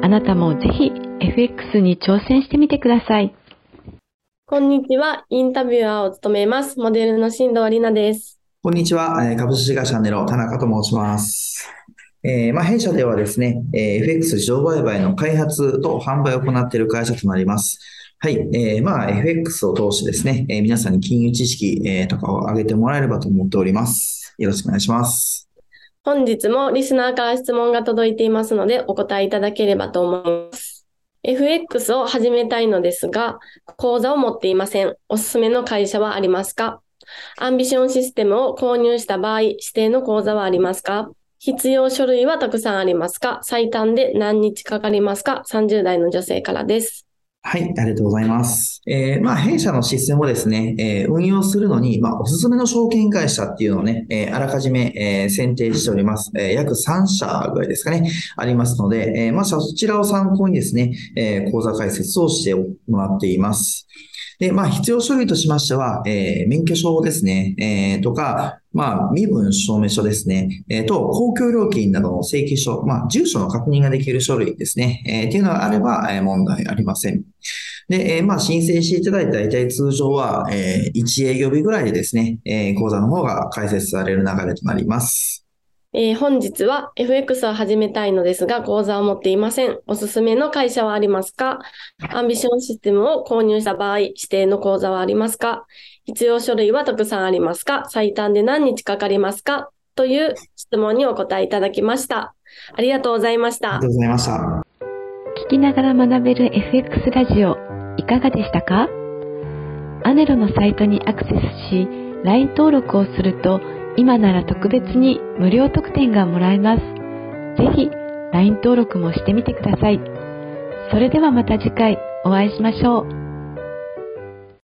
あなたもぜひ FX に挑戦してみてください。こんにちは。インタビュアーを務めます。モデルの新藤里奈です。こんにちは。株式会社ネロ田中と申します。えー、まあ、弊社ではですね、えー、FX 自動売買の開発と販売を行っている会社となります。はい。えー、まあ、FX を通してですね、えー、皆さんに金融知識、えー、とかを上げてもらえればと思っております。よろしくお願いします。本日もリスナーから質問が届いていますので、お答えいただければと思います。FX を始めたいのですが、口座を持っていません。おすすめの会社はありますか？アンビションシステムを購入した場合、指定の口座はありますか？必要書類はたくさんありますか？最短で何日かかりますか ?30 代の女性からです。はい、ありがとうございます。えー、まあ、弊社のシステムをですね、えー、運用するのに、まあ、おすすめの証券会社っていうのをね、えー、あらかじめ、え、選定しております。え、約3社ぐらいですかね、ありますので、えー、まあ、そちらを参考にですね、えー、講座解説をしてもらっています。で、まあ、必要書類としましては、えー、免許証ですね、えー、とか、まあ、身分証明書ですね、えー、と、公共料金などの請求書、まあ、住所の確認ができる書類ですね、えー、っていうのがあれば、えー、問題ありません。で、えー、まあ、申請していただいた大体通常は、えー、1営業日ぐらいでですね、えー、講座の方が開設される流れとなります。えー、本日は FX を始めたいのですが、口座を持っていません。おすすめの会社はありますか？アンビションシステムを購入した場合、指定の口座はありますか？必要書類はたくさんありますか？最短で何日かかりますか？という質問にお答えいただきました。ありがとうございました。ありがとうございました。聞きながら学べる FX ラジオ、いかがでしたか？アネロのサイトにアクセスし、LINE 登録をすると、今なら特別に無料特典がもらえます。ぜひ LINE 登録もしてみてください。それではまた次回お会いしましょう。